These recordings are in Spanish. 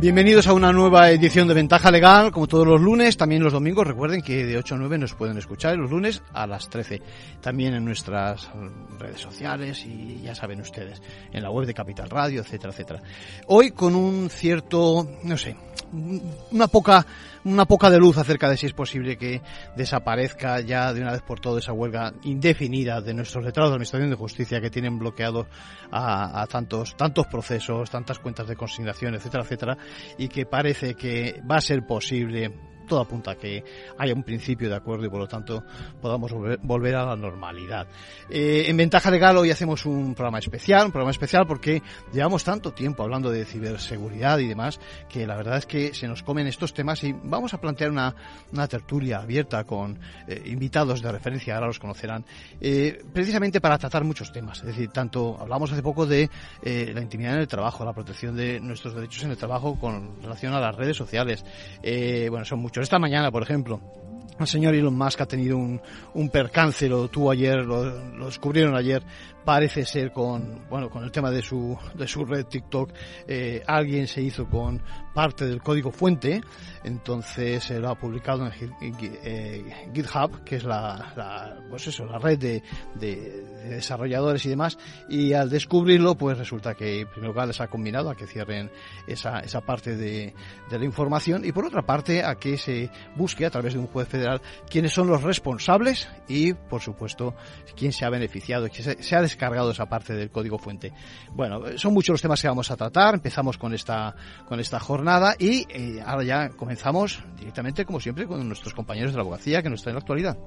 Bienvenidos a una nueva edición de Ventaja Legal, como todos los lunes, también los domingos. Recuerden que de 8 a 9 nos pueden escuchar los lunes a las 13. También en nuestras redes sociales y ya saben ustedes, en la web de Capital Radio, etcétera, etcétera. Hoy con un cierto, no sé, una poca una poca de luz acerca de si es posible que desaparezca ya de una vez por todas esa huelga indefinida de nuestros letrados de Administración de Justicia que tienen bloqueados a, tantos, tantos procesos, tantas cuentas de consignación, etcétera, etcétera, y que parece que va a ser posible todo apunta a que haya un principio de acuerdo y por lo tanto podamos volver, a la normalidad. Eh, en Ventaja Legal hoy hacemos un programa especial, un programa especial porque llevamos tanto tiempo hablando de ciberseguridad y demás que la verdad es que se nos comen estos temas y vamos a plantear una, tertulia abierta con eh, invitados de referencia, ahora los conocerán, eh, precisamente para tratar muchos temas. Es decir, tanto hablamos hace poco de la intimidad en el trabajo, la protección de nuestros derechos en el trabajo con relación a las redes sociales. Bueno, son muchos esta mañana, por ejemplo, el señor Elon Musk ha tenido un, un percance, lo tuvo ayer, lo, descubrieron ayer, parece ser con, bueno, con el tema de su, de su red TikTok, eh, alguien se hizo con parte del código fuente, entonces se lo ha publicado en, eh, GitHub, que es la, la, pues eso, la red de, de, de, desarrolladores y demás, y al descubrirlo, pues resulta que en primer lugar les ha combinado a que cierren esa, esa parte de, de la información. Y por otra parte a que se busque a través de un juez federal quiénes son los responsables y, por supuesto, quién se ha beneficiado, quién se, se ha descargado esa parte del código fuente. Bueno, son muchos los temas que vamos a tratar. Empezamos con esta, con esta jornada y eh, ahora ya comenzamos directamente, como siempre, con nuestros compañeros de la abogacía que nos están en la actualidad.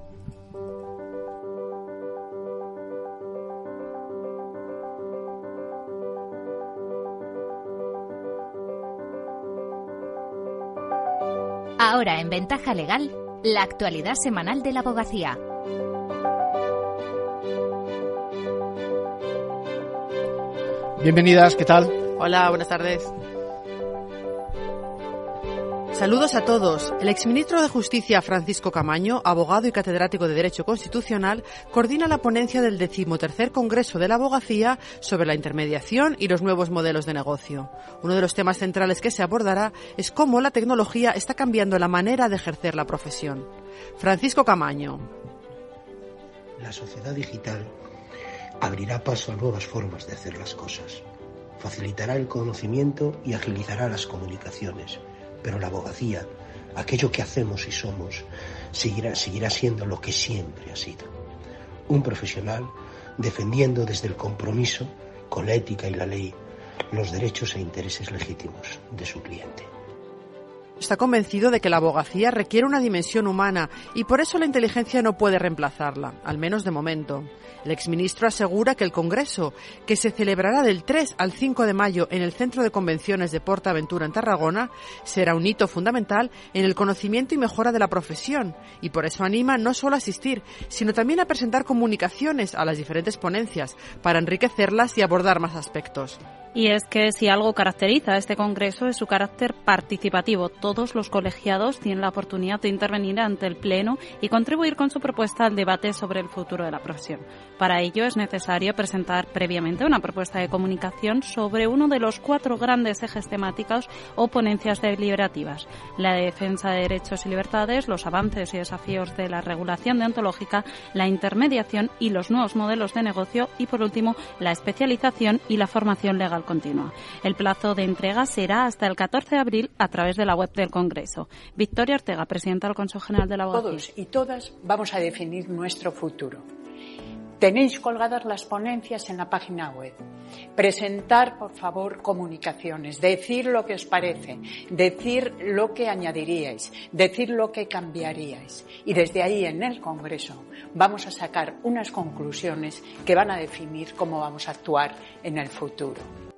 Ahora en Ventaja Legal, la actualidad semanal de la abogacía. Bienvenidas, ¿qué tal? Hola, buenas tardes. Saludos a todos. El exministro de Justicia Francisco Camaño, abogado y catedrático de Derecho Constitucional, coordina la ponencia del decimotercer Congreso de la Abogacía sobre la intermediación y los nuevos modelos de negocio. Uno de los temas centrales que se abordará es cómo la tecnología está cambiando la manera de ejercer la profesión. Francisco Camaño. La sociedad digital abrirá paso a nuevas formas de hacer las cosas. Facilitará el conocimiento y agilizará las comunicaciones pero la abogacía, aquello que hacemos y somos, seguirá, seguirá siendo lo que siempre ha sido. Un profesional defendiendo desde el compromiso con la ética y la ley los derechos e intereses legítimos de su cliente. Está convencido de que la abogacía requiere una dimensión humana y por eso la inteligencia no puede reemplazarla, al menos de momento. El exministro asegura que el Congreso, que se celebrará del 3 al 5 de mayo en el Centro de Convenciones de Portaventura en Tarragona, será un hito fundamental en el conocimiento y mejora de la profesión y por eso anima no solo a asistir, sino también a presentar comunicaciones a las diferentes ponencias para enriquecerlas y abordar más aspectos. Y es que si algo caracteriza este Congreso es su carácter participativo. Todos los colegiados tienen la oportunidad de intervenir ante el Pleno y contribuir con su propuesta al debate sobre el futuro de la profesión. Para ello es necesario presentar previamente una propuesta de comunicación sobre uno de los cuatro grandes ejes temáticos o ponencias deliberativas. La defensa de derechos y libertades, los avances y desafíos de la regulación deontológica, la intermediación y los nuevos modelos de negocio y, por último, la especialización y la formación legal continua. El plazo de entrega será hasta el 14 de abril a través de la web del Congreso. Victoria Ortega, presidenta del Consejo General de la Abogacía. Todos y todas vamos a definir nuestro futuro. Tenéis colgadas las ponencias en la página web. Presentar, por favor, comunicaciones, decir lo que os parece, decir lo que añadiríais, decir lo que cambiaríais. Y desde ahí, en el Congreso, vamos a sacar unas conclusiones que van a definir cómo vamos a actuar en el futuro.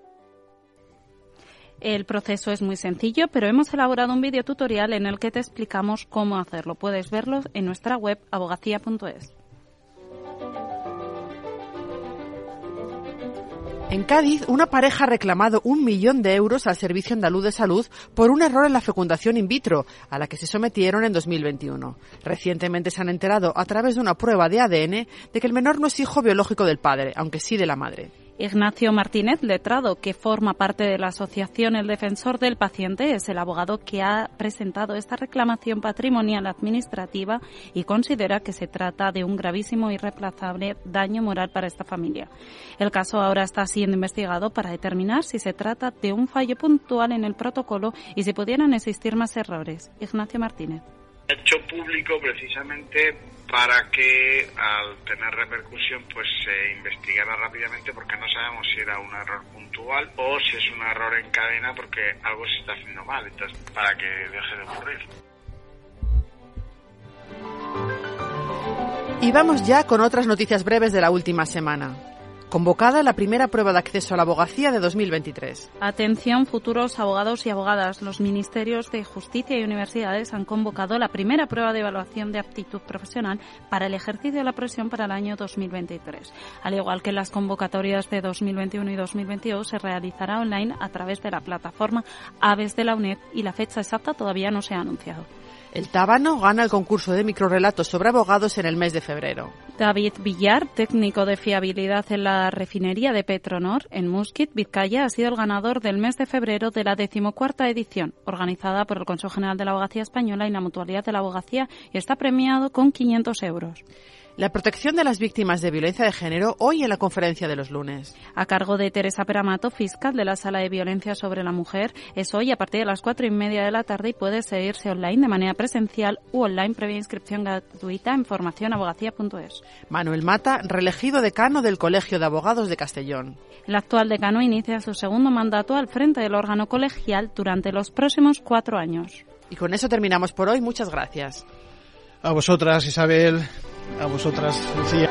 El proceso es muy sencillo, pero hemos elaborado un vídeo tutorial en el que te explicamos cómo hacerlo. Puedes verlo en nuestra web abogacía.es. En Cádiz, una pareja ha reclamado un millón de euros al Servicio Andaluz de Salud por un error en la fecundación in vitro, a la que se sometieron en 2021. Recientemente se han enterado, a través de una prueba de ADN, de que el menor no es hijo biológico del padre, aunque sí de la madre. Ignacio Martínez Letrado, que forma parte de la asociación El Defensor del Paciente, es el abogado que ha presentado esta reclamación patrimonial administrativa y considera que se trata de un gravísimo y irreplazable daño moral para esta familia. El caso ahora está siendo investigado para determinar si se trata de un fallo puntual en el protocolo y si pudieran existir más errores. Ignacio Martínez hecho público precisamente para que al tener repercusión pues se investigara rápidamente porque no sabemos si era un error puntual o si es un error en cadena porque algo se está haciendo mal, entonces para que deje de ocurrir. Y vamos ya con otras noticias breves de la última semana convocada la primera prueba de acceso a la abogacía de 2023. Atención, futuros abogados y abogadas. Los ministerios de Justicia y Universidades han convocado la primera prueba de evaluación de aptitud profesional para el ejercicio de la profesión para el año 2023. Al igual que las convocatorias de 2021 y 2022, se realizará online a través de la plataforma Aves de la UNED y la fecha exacta todavía no se ha anunciado. El Tábano gana el concurso de microrelatos sobre abogados en el mes de febrero. David Villar, técnico de fiabilidad en la refinería de Petronor en Musquit, Vizcaya, ha sido el ganador del mes de febrero de la decimocuarta edición, organizada por el Consejo General de la Abogacía Española y la Mutualidad de la Abogacía, y está premiado con 500 euros. La protección de las víctimas de violencia de género hoy en la conferencia de los lunes. A cargo de Teresa Peramato, fiscal de la Sala de Violencia sobre la Mujer, es hoy a partir de las cuatro y media de la tarde y puede seguirse online de manera presencial u online previa inscripción gratuita en formacionabogacía.es. Manuel Mata, reelegido decano del Colegio de Abogados de Castellón. El actual decano inicia su segundo mandato al frente del órgano colegial durante los próximos cuatro años. Y con eso terminamos por hoy. Muchas gracias. A vosotras, Isabel a vosotras, Lucía.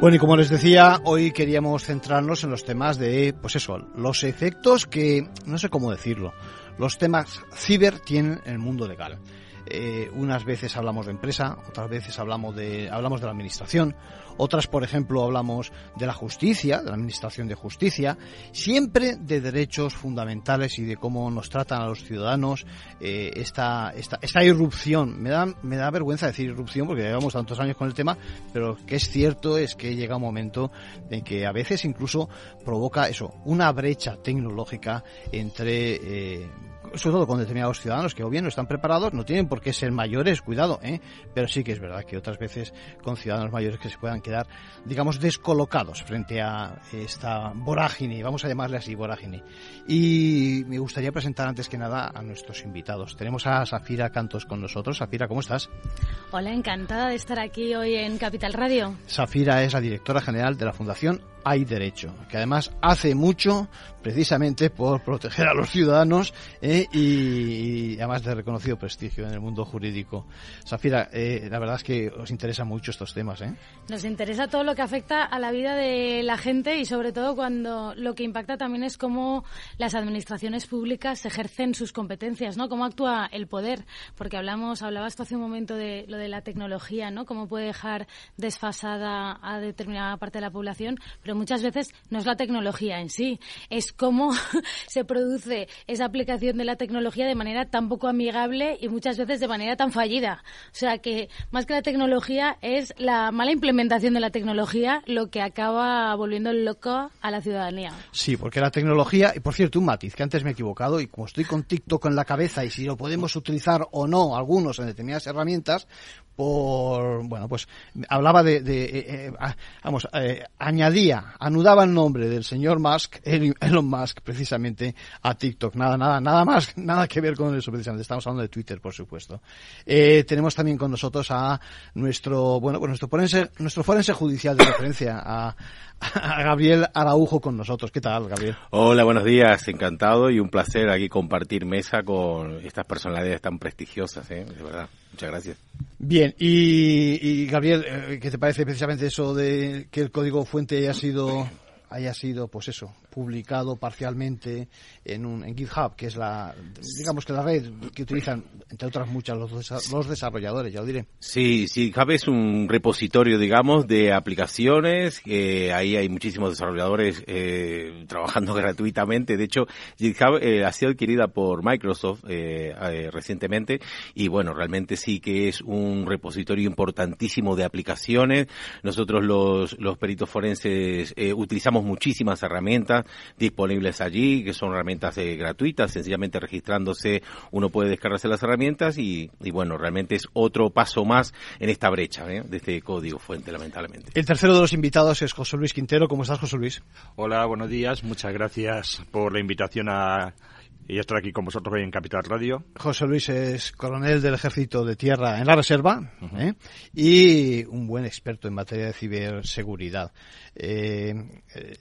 Bueno, y como les decía, hoy queríamos centrarnos en los temas de, pues eso, los efectos que, no sé cómo decirlo, los temas ciber tienen en el mundo legal. Eh, unas veces hablamos de empresa, otras veces hablamos de, hablamos de la administración, otras, por ejemplo, hablamos de la justicia, de la administración de justicia, siempre de derechos fundamentales y de cómo nos tratan a los ciudadanos eh, esta, esta, esta irrupción. Me da, me da vergüenza decir irrupción porque llevamos tantos años con el tema, pero lo que es cierto es que llega un momento en que a veces incluso provoca eso, una brecha tecnológica entre eh, sobre todo con determinados ciudadanos que o bien no están preparados, no tienen por qué ser mayores, cuidado, ¿eh? pero sí que es verdad que otras veces con ciudadanos mayores que se puedan quedar, digamos, descolocados frente a esta vorágine, vamos a llamarle así, vorágine. Y me gustaría presentar antes que nada a nuestros invitados. Tenemos a Safira Cantos con nosotros. Safira, ¿cómo estás? Hola, encantada de estar aquí hoy en Capital Radio. Safira es la directora general de la Fundación hay derecho, que además hace mucho precisamente por proteger a los ciudadanos eh, y, además de reconocido prestigio en el mundo jurídico. Zafira, eh, la verdad es que os interesan mucho estos temas. ¿eh? Nos interesa todo lo que afecta a la vida de la gente y sobre todo cuando lo que impacta también es cómo las administraciones públicas ejercen sus competencias, ¿no? Cómo actúa el poder, porque hablamos, hablabas hace un momento de lo de la tecnología, ¿no? Cómo puede dejar desfasada a determinada parte de la población, pero muchas veces no es la tecnología en sí, es cómo se produce esa aplicación de la tecnología de manera tan poco amigable y muchas veces de manera tan fallida. O sea que más que la tecnología es la mala implementación de la tecnología lo que acaba volviendo loco a la ciudadanía. Sí, porque la tecnología, y por cierto, un matiz, que antes me he equivocado y como estoy con TikTok en la cabeza y si lo podemos utilizar o no algunos en determinadas herramientas, por bueno pues hablaba de, eh, eh, vamos eh, añadía anudaba el nombre del señor Musk Elon Musk precisamente a TikTok. Nada nada nada más nada que ver con eso precisamente. Estamos hablando de Twitter por supuesto. Tenemos también con nosotros a nuestro bueno pues nuestro forense nuestro forense judicial de referencia a, a Gabriel Araujo con nosotros. Qué tal Gabriel hola buenos días. Encantado y un placer aquí compartir mesa con estas personalidades tan prestigiosas de verdad muchas gracias. Bien, y, Gabriel, eh, ¿qué te parece precisamente eso de que el código fuente haya sido, haya sido, pues eso, publicado parcialmente en, un, en GitHub, que es la, digamos que la red que utilizan, entre otras muchas, los, los desarrolladores, ya lo diré. Sí, sí, GitHub es un repositorio, digamos, de aplicaciones. ahí hay muchísimos desarrolladores eh, trabajando gratuitamente. De hecho, GitHub eh, ha sido adquirida por Microsoft eh, eh, recientemente y bueno, realmente sí que es un repositorio importantísimo de aplicaciones. Nosotros los, los peritos forenses eh, utilizamos muchísimas herramientas disponibles allí, que son herramientas eh, gratuitas, sencillamente registrándose uno puede descargarse las herramientas y, bueno, realmente es otro paso más en esta brecha ¿eh? de este código fuente, lamentablemente. El tercero de los invitados es José Luis Quintero. ¿Cómo estás, José Luis? Hola, buenos días. Muchas gracias por la invitación a y estar aquí con vosotros hoy en Capital Radio. José Luis es coronel del Ejército de Tierra en la Reserva ¿eh? y un buen experto en materia de ciberseguridad. Eh,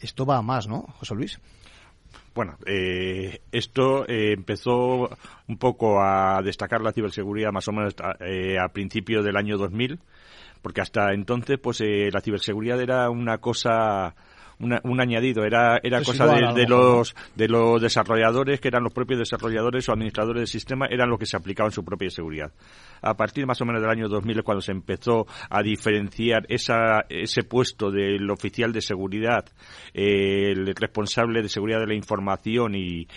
esto va a más, ¿no, José Luis? Bueno, eh, esto empezó un poco a destacar la ciberseguridad más o menos a, principios del año 2000, porque hasta entonces pues la ciberseguridad era una cosa un añadido, era, era cosa de, los, de los desarrolladores, que eran los propios desarrolladores o administradores del sistema, eran los que se aplicaban su propia seguridad. A partir más o menos del año 2000 cuando se empezó a diferenciar esa, ese puesto del oficial de seguridad, el responsable de seguridad de la información y,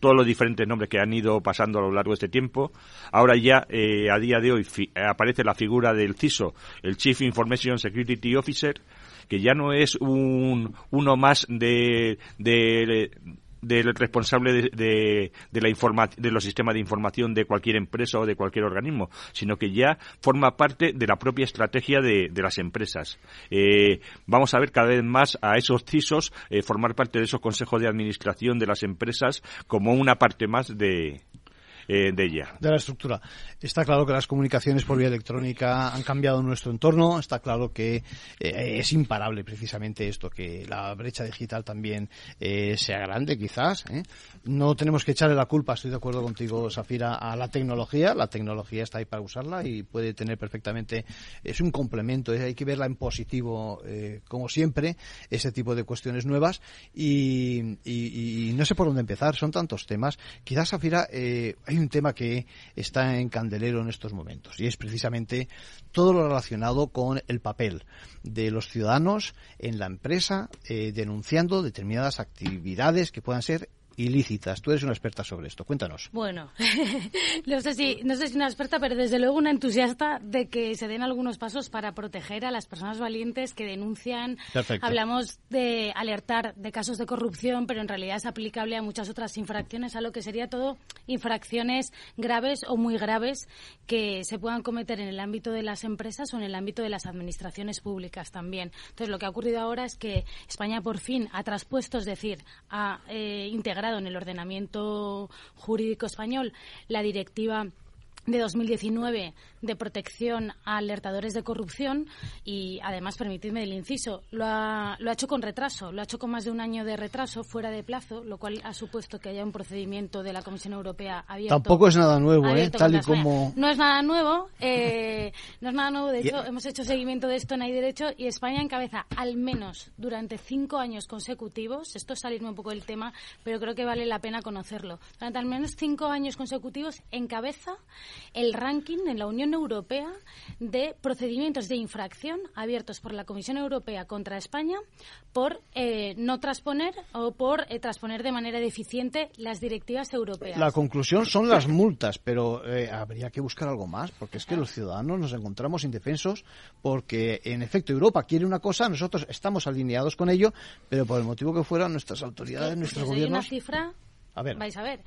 todos los diferentes nombres que han ido pasando a lo largo de este tiempo. Ahora ya, eh, a día de hoy, aparece la figura del CISO, el Chief Information Security Officer, que ya no es un, uno más de, del responsable de, de, la de los sistemas de información de cualquier empresa o de cualquier organismo, sino que ya forma parte de la propia estrategia de, de las empresas. Eh, vamos a ver cada vez más a esos CISOs eh, formar parte de esos consejos de administración de las empresas como una parte más de, eh, de ella. De la estructura. Está claro que las comunicaciones por vía electrónica han cambiado nuestro entorno. Está claro que eh, es imparable precisamente esto, que la brecha digital también eh, sea grande, quizás. No tenemos que echarle la culpa, estoy de acuerdo contigo, Safira, a la tecnología. La tecnología está ahí para usarla y puede tener perfectamente. Es un complemento, hay que verla en positivo, como siempre, ese tipo de cuestiones nuevas. Y, no sé por dónde empezar, son tantos temas. Quizás, Safira, hay un tema que está en candelero en estos momentos y es precisamente todo lo relacionado con el papel de los ciudadanos en la empresa eh, denunciando determinadas actividades que puedan ser ilícitas. Tú eres una experta sobre esto. Cuéntanos. Bueno, no sé si no sé si una experta, pero desde luego una entusiasta de que se den algunos pasos para proteger a las personas valientes que denuncian. Hablamos de alertar de casos de corrupción, pero en realidad es aplicable a muchas otras infracciones, a lo que sería todo infracciones graves o muy graves que se puedan cometer en el ámbito de las empresas o en el ámbito de las administraciones públicas también. Entonces, lo que ha ocurrido ahora es que España por fin ha traspuesto, es decir, ha eh, integrado en el ordenamiento jurídico español. La directiva de 2019 de protección a alertadores de corrupción y además permitidme el inciso lo ha, lo ha hecho con retraso lo ha hecho con más de un año de retraso fuera de plazo lo cual ha supuesto que haya un procedimiento de la Comisión Europea abierto. Tampoco es nada nuevo ¿eh? tal y como no es nada nuevo eh, no es nada nuevo. De hecho hemos hecho seguimiento de esto en Hay Derecho y España encabeza al menos durante cinco años consecutivos. Esto es salirme un poco del tema pero creo que vale la pena conocerlo. Durante al menos cinco años consecutivos encabeza el ranking en la Unión Europea de procedimientos de infracción abiertos por la Comisión Europea contra España por eh, no transponer o por eh, transponer de manera deficiente las directivas europeas. La conclusión son las multas, pero eh, habría que buscar algo más, porque es que los ciudadanos nos encontramos indefensos porque, en efecto, Europa quiere una cosa, nosotros estamos alineados con ello, pero por el motivo que fuera, nuestras autoridades, nuestros gobiernos... una cifra, a ver. vais a ver,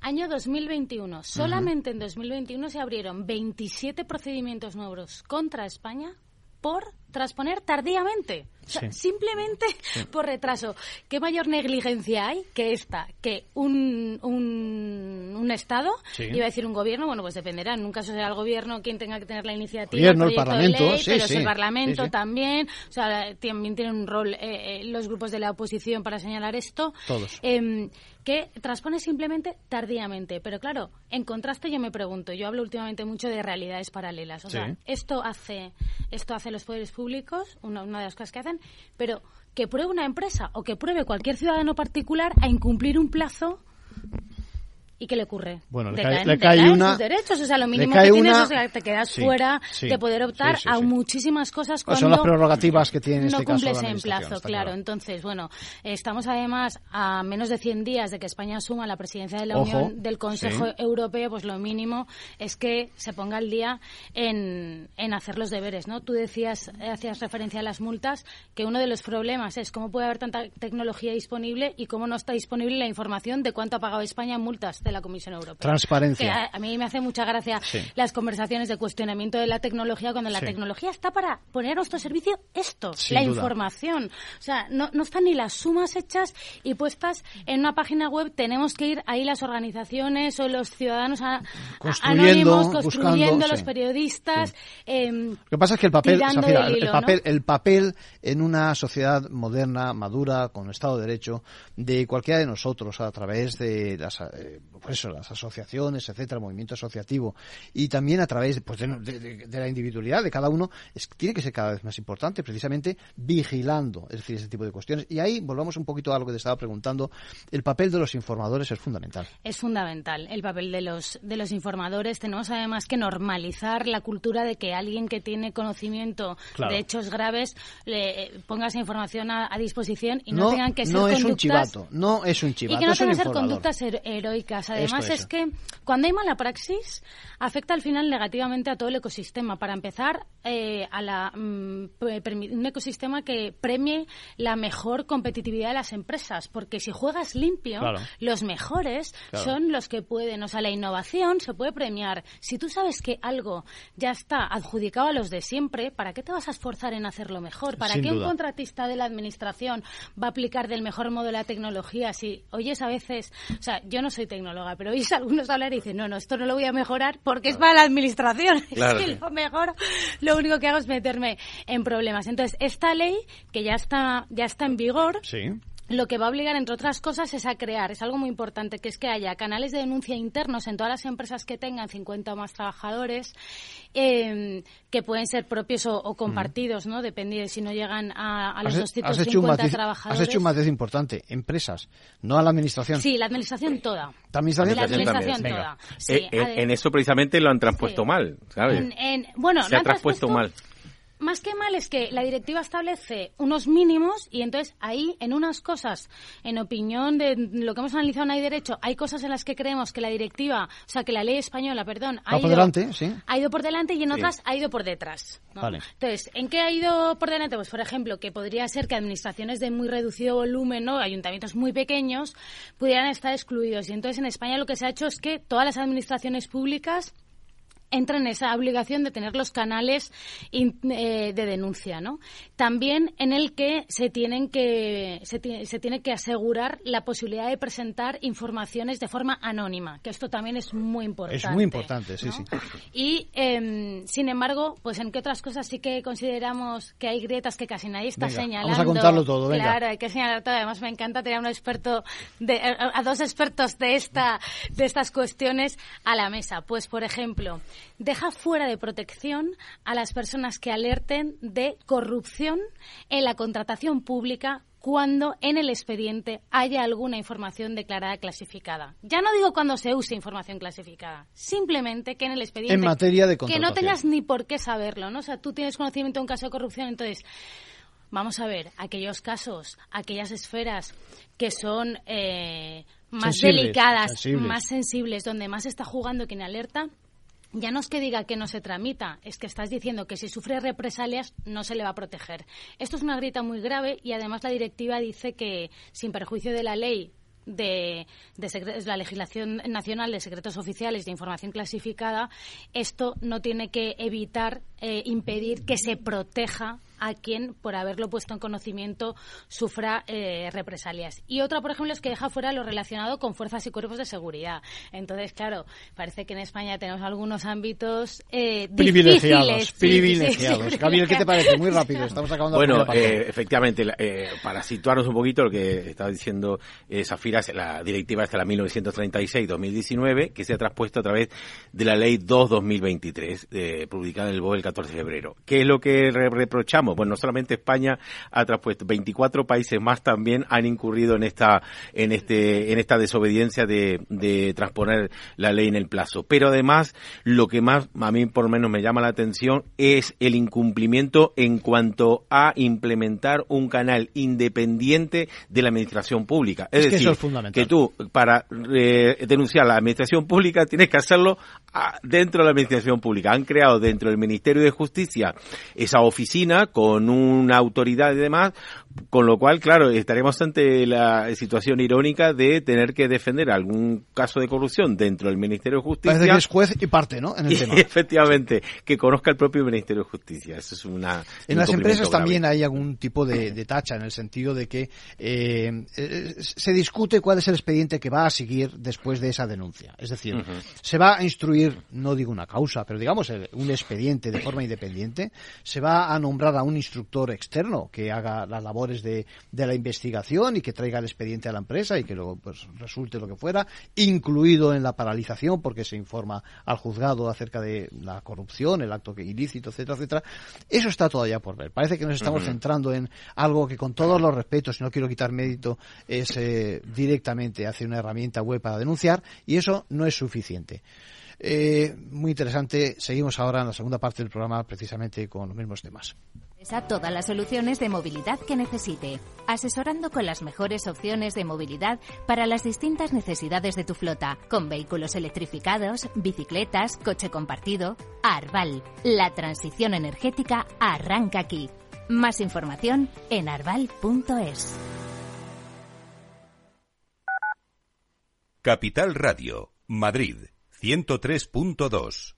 Año 2021. Solamente en 2021 se abrieron 27 procedimientos nuevos contra España por transponer tardíamente. simplemente por retraso. ¿Qué mayor negligencia hay que esta? Que un, un, Estado, iba a decir un gobierno, bueno, pues dependerá. En un caso será el gobierno quien tenga que tener la iniciativa, el, Parlamento, de ley, pero es el Parlamento también. O sea, también tienen un rol eh, eh, los grupos de la oposición para señalar esto. Todos. Em, que transpone simplemente tardíamente. Pero claro, en contraste yo me pregunto, yo hablo últimamente mucho de realidades paralelas. O sea, esto hace, esto hace los poderes públicos, una, una de las cosas que hacen, pero que pruebe una empresa o que pruebe cualquier ciudadano particular a incumplir un plazo ¿Y qué le ocurre? Bueno, le, cae, le cae una, sus derechos. O sea, lo mínimo que tienes es que te quedas fuera de poder optar a muchísimas cosas cuando son las prerrogativas que tiene no este cumples caso en plazo, claro. Entonces, bueno, estamos además a menos de 100 días de que España asuma la presidencia de la Unión del Consejo Europeo, pues lo mínimo es que se ponga al día en, en hacer los deberes, ¿no? Tú decías, hacías referencia a las multas, que uno de los problemas es cómo puede haber tanta tecnología disponible y cómo no está disponible la información de cuánto ha pagado España en multas de la Comisión Europea. Transparencia. a, mí me hace mucha gracia las conversaciones de cuestionamiento de la tecnología cuando la tecnología está para poner a nuestro servicio esto, la información. O sea, no, no están ni las sumas hechas y puestas en una página web. Tenemos que ir ahí las organizaciones o los ciudadanos a, anónimos construyendo los periodistas. Em, Lo que pasa es que el papel, el, papel, el papel en una sociedad moderna, madura, con Estado de Derecho, de cualquiera de nosotros a través de las, eh, pues eso, las asociaciones, etcétera, el movimiento asociativo, y también a través pues, de, la individualidad de cada uno, es, tiene que ser cada vez más importante, precisamente vigilando, es decir, ese tipo de cuestiones. Y ahí volvamos un poquito a lo que te estaba preguntando, el papel de los informadores es fundamental. Es fundamental el papel de los, de los informadores. Tenemos además que normalizar la cultura de que alguien que tiene conocimiento de hechos graves le eh, ponga esa información a, disposición y no, tengan que ser no es un chivato, no es un chivato, y que no tengan que ser conductas heroicas. Además es que cuando hay mala praxis, afecta al final negativamente a todo el ecosistema. Para empezar, eh, a la, mm, un ecosistema que premie la mejor competitividad de las empresas, porque si juegas limpio, los mejores son los que pueden, o sea, la innovación se puede premiar. Si tú sabes que algo ya está adjudicado a los de siempre, ¿para qué te vas a esforzar en hacerlo mejor? ¿Para qué un contratista de la administración va a aplicar del mejor modo la tecnología si oyes a veces, o sea, yo no soy pero oyes a algunos hablar y dicen, no, no, esto no lo voy a mejorar porque es para la administración. Claro. Es lo mejor, lo único que hago es meterme en problemas. Entonces, esta ley, que ya está, ya está en vigor, sí lo que va a obligar, entre otras cosas, es a crear, es algo muy importante, que es que haya canales de denuncia internos en todas las empresas que tengan 50 o más trabajadores, eh, que pueden ser propios o, compartidos, ¿no? Depende de si no llegan a, los 250 trabajadores. Has hecho un matiz importante, empresas, no a la administración. Sí, la administración toda. ¿La administración, la administración toda. Eh, en, eso precisamente lo han transpuesto mal, ¿sabes? bueno, Se ha transpuesto mal más que mal es que la directiva establece unos mínimos y entonces ahí en unas cosas, en opinión de lo que hemos analizado en hay derecho, hay cosas en las que creemos que la directiva, o sea, que la ley española, perdón, ha, ido, por delante, ¿sí? ha ido por delante y en otras ha ido por detrás. Entonces, ¿en qué ha ido por delante? Pues, por ejemplo, que podría ser que administraciones de muy reducido volumen, ¿no? ayuntamientos muy pequeños, pudieran estar excluidos. Y entonces en España lo que se ha hecho es que todas las administraciones públicas entra en esa obligación de tener los canales eh, de denuncia, ¿no? También en el que se tienen que se, tiene que asegurar la posibilidad de presentar informaciones de forma anónima, que esto también es muy importante. Es muy importante, sí, sí. Y em, sin embargo, pues en qué otras cosas sí que consideramos que hay grietas que casi nadie está señalando. Vamos a contarlo todo, venga. Claro, hay que señalar todo. Además me encanta tener a un experto de, a dos expertos de esta de estas cuestiones a la mesa. Pues por ejemplo, deja fuera de protección a las personas que alerten de corrupción en la contratación pública cuando en el expediente haya alguna información declarada clasificada. Ya no digo cuando se use información clasificada, simplemente que en el expediente en materia de que no tengas ni por qué saberlo, ¿no? O sea, tú tienes conocimiento de un caso de corrupción, entonces vamos a ver aquellos casos, aquellas esferas que son eh, más delicadas, más sensibles, donde más está jugando quien alerta, ya no es que diga que no se tramita, es que estás diciendo que si sufre represalias no se le va a proteger. Esto es una grita muy grave y además la directiva dice que, sin perjuicio de la ley de, la legislación nacional de secretos oficiales de información clasificada, esto no tiene que evitar eh, impedir que se proteja a quien, por haberlo puesto en conocimiento, sufra eh, represalias. Y otra, por ejemplo, es que deja fuera lo relacionado con fuerzas y cuerpos de seguridad. Entonces, claro, parece que en España tenemos algunos ámbitos eh, privilegiados. Privilegiados. ¿qué te parece? Muy rápido, estamos acabando Bueno, eh, efectivamente, eh, para situarnos un poquito, lo que estaba diciendo eh, Zafira, la directiva hasta la 1936-2019, que se ha traspuesto a través de la Ley 2-2023, publicada en el BOE el 14 de febrero. ¿Qué es lo que reprochamos? Bueno, no solamente España ha traspuesto, 24 países más también han incurrido en esta, en este, en esta desobediencia de, de transponer la ley en el plazo. Pero además, lo que más a mí por lo menos me llama la atención es el incumplimiento en cuanto a implementar un canal independiente de la administración pública. Es, decir, que, tú, para eh, denunciar a la administración pública, tienes que hacerlo ah, dentro de la administración pública. Han creado dentro del Ministerio de Justicia esa oficina con una autoridad y demás, con lo cual, claro, estaremos ante la situación irónica de tener que defender algún caso de corrupción dentro del Ministerio de Justicia. Parece que es juez y parte, ¿no? En el tema. Efectivamente, que conozca el propio Ministerio de Justicia. Eso es una. En las empresas también hay algún tipo de, tacha, en el sentido de que eh, eh, se discute cuál es el expediente que va a seguir después de esa denuncia. Es decir, se va a instruir, no digo una causa, pero digamos eh, un expediente de forma independiente, se va a nombrar a un instructor externo que haga las labores de, de, la investigación y que traiga el expediente a la empresa y que luego pues resulte lo que fuera, incluido en la paralización porque se informa al juzgado acerca de la corrupción, el acto que ilícito, etcétera, etcétera. Eso está todavía por ver. Parece que nos estamos centrando en algo que con todos los respetos, y no quiero quitar mérito, es eh, directamente hacer una herramienta web para denunciar y eso no es suficiente. Eh, muy interesante. Seguimos ahora en la segunda parte del programa precisamente con los mismos temas. Todas las soluciones de movilidad que necesite, asesorando con las mejores opciones de movilidad para las distintas necesidades de tu flota, con vehículos electrificados, bicicletas, coche compartido. Arval, la transición energética arranca aquí. Más información en arval.es. Capital Radio, Madrid, 103.2.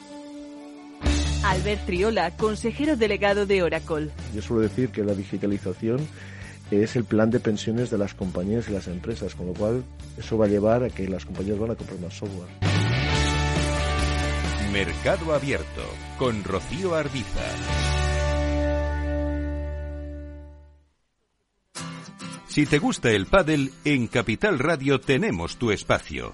Albert Triola, consejero delegado de Oracle. Yo suelo decir que la digitalización es el plan de pensiones de las compañías y las empresas, con lo cual eso va a llevar a que las compañías van a comprar más software. Mercado Abierto con Rocío Arbiza. Si te gusta el pádel, en Capital Radio tenemos tu espacio.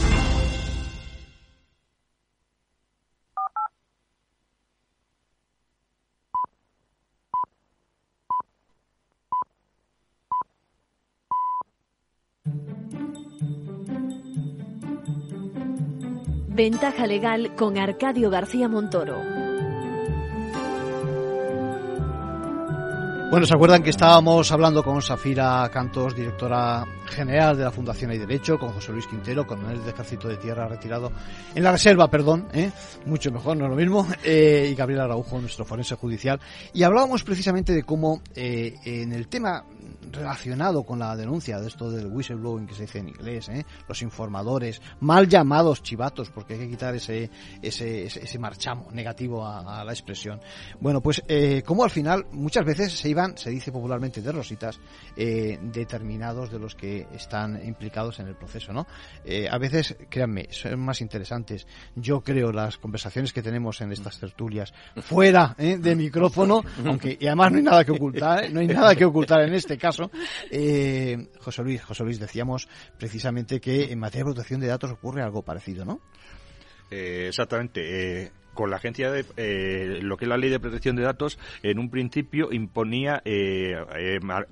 Ventaja legal con Arcadio García Montoro. Bueno, ¿se acuerdan que estábamos hablando con Safira Cantos, directora general de la Fundación Hay Derecho, con José Luis Quintero, coronel de Ejército de Tierra retirado en la reserva, perdón, ¿eh? mucho mejor, no es lo mismo, eh, y Gabriel Araujo, nuestro forense judicial, y hablábamos precisamente de cómo eh, en el tema relacionado con la denuncia de esto del whistleblowing que se dice en inglés, ¿eh? los informadores, mal llamados chivatos, porque hay que quitar ese, ese, ese, marchamo negativo a, la expresión. Bueno, pues eh, como al final muchas veces se iban, se dice popularmente de rositas, eh, determinados de los que están implicados en el proceso, ¿no? Eh, a veces, créanme, son más interesantes. Yo creo las conversaciones que tenemos en estas tertulias fuera de micrófono, aunque además no hay nada que ocultar, no hay nada que ocultar en este caso eh, José Luis, José Luis, decíamos precisamente que en materia de protección de datos ocurre algo parecido, ¿no? Eh, exactamente. Eh, con la agencia de eh, lo que es la ley de protección de datos en un principio imponía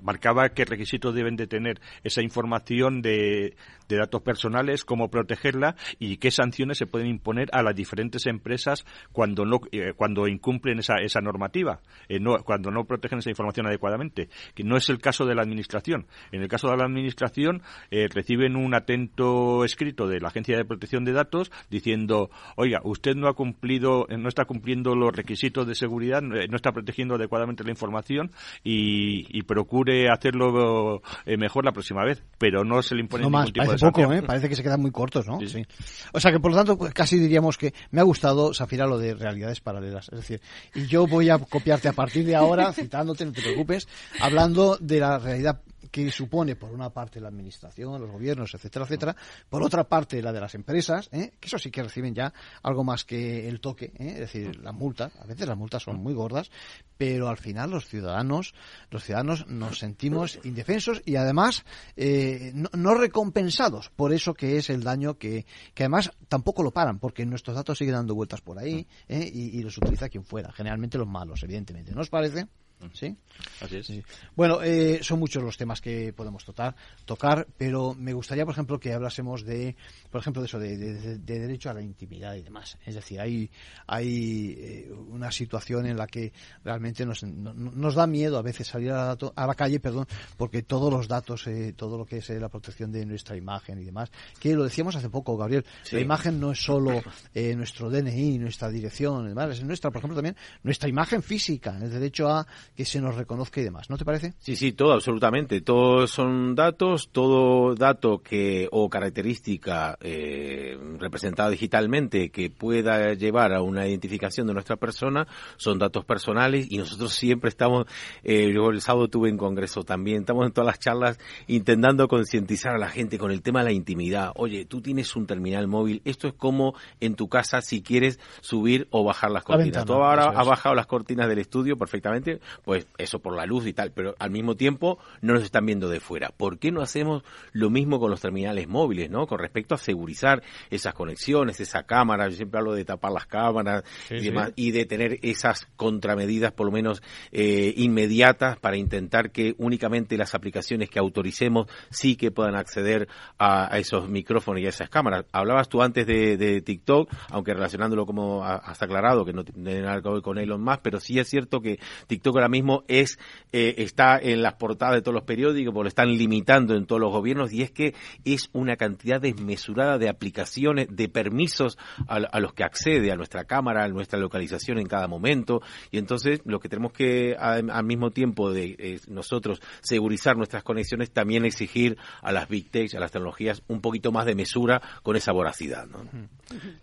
marcaba qué requisitos deben de tener esa información de, de datos personales, cómo protegerla y qué sanciones se pueden imponer a las diferentes empresas cuando no eh, cuando incumplen esa, esa normativa, eh, no, cuando no protegen esa información adecuadamente, que no es el caso de la administración. En el caso de la administración eh, reciben un atento escrito de la Agencia de Protección de Datos diciendo, oiga, usted no ha cumplido, no está cumpliendo los requisitos de seguridad, no está protegiendo adecuadamente la información y, procure hacerlo mejor la próxima vez, pero no se le impone ningún tipo de poco, ¿eh? Parece que se quedan muy cortos, ¿no? Sí. O sea que por lo tanto pues, casi diríamos que me ha gustado, Safira, lo de realidades paralelas. Es decir, y yo voy a copiarte a partir de ahora, citándote, no te preocupes, hablando de la realidad que supone por una parte la administración, los gobiernos, etcétera, etcétera, por otra parte la de las empresas, ¿eh? que eso sí que reciben ya algo más que el toque, ¿eh? es decir, la multa, a veces las multas son muy gordas, pero al final los ciudadanos, los ciudadanos nos sentimos indefensos y además eh, no, recompensados por eso que es el daño que, que además tampoco lo paran, porque nuestros datos siguen dando vueltas por ahí y, y los utiliza quien fuera, generalmente los malos, evidentemente. ¿No os parece? ¿Sí? Así es. Bueno, eh, son muchos los temas que podemos tocar, tocar, pero me gustaría, por ejemplo, que hablásemos de, por ejemplo, de eso, de, derecho a la intimidad y demás. Es decir, hay, hay eh, una situación en la que realmente nos, nos da miedo a veces salir a la, a la calle, perdón, porque todos los datos, eh, todo lo que es la protección de nuestra imagen y demás, que lo decíamos hace poco, Gabriel, la imagen no es solo nuestro DNI, nuestra dirección, demás, es nuestra, por ejemplo, también nuestra imagen física, el derecho a que se nos reconozca y demás. ¿No te parece? Sí, sí, todo, absolutamente. Todos son datos, todo dato que o característica eh, representada digitalmente que pueda llevar a una identificación de nuestra persona son datos personales y nosotros siempre estamos, eh, yo el sábado tuve en congreso también, estamos en todas las charlas intentando concientizar a la gente con el tema de la intimidad. Oye, tú tienes un terminal móvil, esto es como en tu casa si quieres subir o bajar las cortinas. tú ahora has bajado las cortinas del estudio perfectamente, pues eso por la luz y tal, pero al mismo tiempo no nos están viendo de fuera. ¿Por qué no hacemos lo mismo con los terminales móviles, no? Con respecto a segurizar esas conexiones, esa cámara, yo siempre hablo de tapar las cámaras y demás, y de tener esas contramedidas por lo menos eh, inmediatas para intentar que únicamente las aplicaciones que autoricemos sí que puedan acceder a, esos micrófonos y a esas cámaras. Hablabas tú antes de, TikTok, aunque relacionándolo como hasta aclarado que no tiene nada que ver con Elon Musk, pero sí es cierto que TikTok ahora mismo es eh, está en las portadas de todos los periódicos, porque lo están limitando en todos los gobiernos, y es que es una cantidad desmesurada de aplicaciones, de permisos a, los que accede a nuestra cámara, a nuestra localización en cada momento, y entonces lo que tenemos que al mismo tiempo de eh, nosotros segurizar nuestras conexiones, también exigir a las big tech, a las tecnologías, un poquito más de mesura con esa voracidad. ¿no?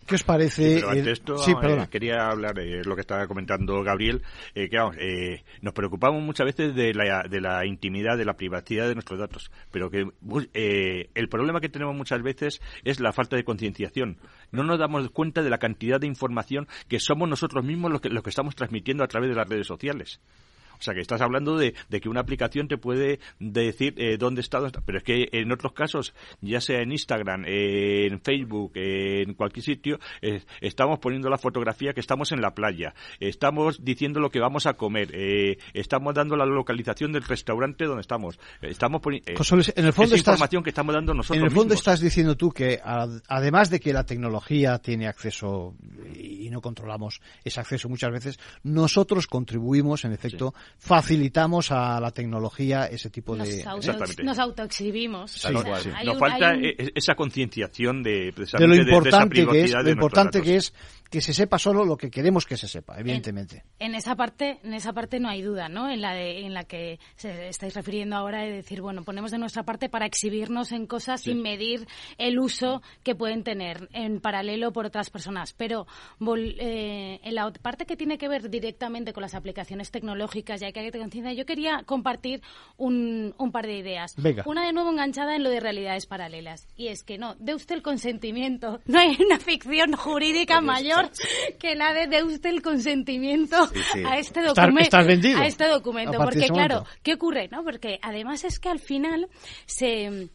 ¿Qué os parece? Sí, eh, quería hablar de lo que estaba comentando Gabriel, eh, que eh, nos preocupamos muchas veces de la, de la intimidad, de la privacidad de nuestros datos, pero que el problema que tenemos muchas veces es la falta de concienciación. No nos damos cuenta de la cantidad de información que somos nosotros mismos los que, los que estamos transmitiendo a través de las redes sociales. O sea, que estás hablando de, que una aplicación te puede decir eh, dónde está, pero es que en otros casos, ya sea en Instagram, en Facebook, en cualquier sitio, eh, estamos poniendo la fotografía que estamos en la playa, estamos diciendo lo que vamos a comer, eh, estamos dando la localización del restaurante donde estamos, estamos poniendo en el fondo información que estamos dando nosotros. En el fondo estás diciendo tú que además de que la tecnología tiene acceso y no controlamos ese acceso muchas veces, nosotros contribuimos, en efecto, facilitamos a la tecnología ese tipo de... Nos autoexhibimos. Nos falta e-, e-, esa concienciación de, de, lo importante que es, lo importante que es que se sepa solo lo que queremos que se sepa, evidentemente. En, esa parte, en esa parte no hay duda, ¿no? En la en la que se estáis refiriendo ahora de decir, bueno, ponemos de nuestra parte para exhibirnos en cosas sin medir el uso que pueden tener en paralelo por otras personas. Pero eh, en la parte que tiene que ver directamente con las aplicaciones tecnológicas, ya que hay que conciencia, yo quería compartir un, un par de ideas. Una de nuevo enganchada en lo de realidades paralelas. Y es que no, de usted el consentimiento. No hay una ficción jurídica mayor que la de usted el consentimiento a este documento. a este documento. porque claro, ¿qué ocurre? no Porque además es que al final se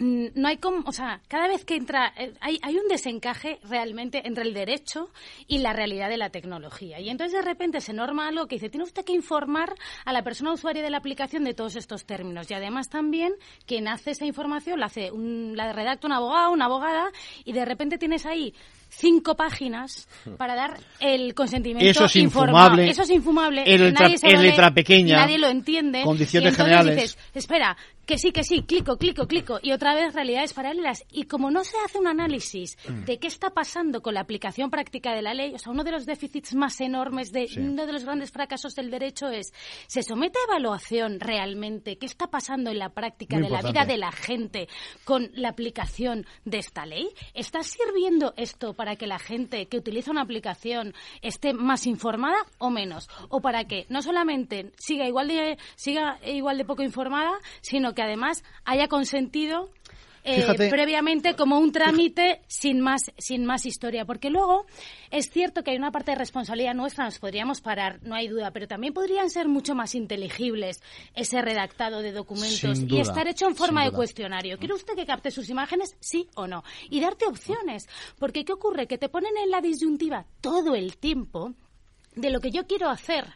no hay como, o sea, cada vez que entra, eh, hay, hay, un desencaje realmente entre el derecho y la realidad de la tecnología. Y entonces de repente se norma algo que dice, tiene usted que informar a la persona usuaria de la aplicación de todos estos términos. Y además también quien hace esa información la hace, un, la redacta un abogado, una abogada, y de repente tienes ahí cinco páginas para dar el consentimiento Eso es infumable. Eso es infumable. En letra, pequeña. Nadie lo entiende. Condiciones generales. Dices, espera, que sí, que sí, clico, clico, clico, y otra vez realidades paralelas. Y como no se hace un análisis mm. de qué está pasando con la aplicación práctica de la ley, o sea, uno de los déficits más enormes, de uno de los grandes fracasos del derecho es, ¿se somete a evaluación realmente qué está pasando en la práctica de la vida de la gente con la aplicación de esta ley? ¿Está sirviendo esto para que la gente que utiliza una aplicación esté más informada o menos? ¿O para que no solamente siga igual de, siga igual de poco informada, sino que además haya consentido eh, previamente como un trámite sin más sin más historia. Porque luego es cierto que hay una parte de responsabilidad nuestra nos podríamos parar no hay duda pero también podrían ser mucho más inteligibles ese redactado de documentos y estar hecho en forma de cuestionario. Quiere usted que capte sus imágenes sí o no y darte opciones porque qué ocurre que te ponen en la disyuntiva todo el tiempo de lo que yo quiero hacer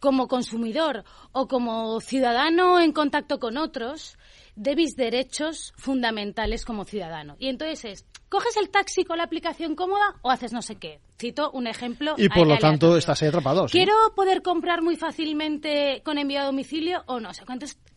como consumidor o como ciudadano en contacto con otros de mis derechos fundamentales como ciudadano. Y entonces es, ¿coges el taxi con la aplicación cómoda o haces no sé qué? Cito un ejemplo. Y por lo tanto estás atrapado. ¿Quiero poder comprar muy fácilmente con envío a domicilio o no? O sea,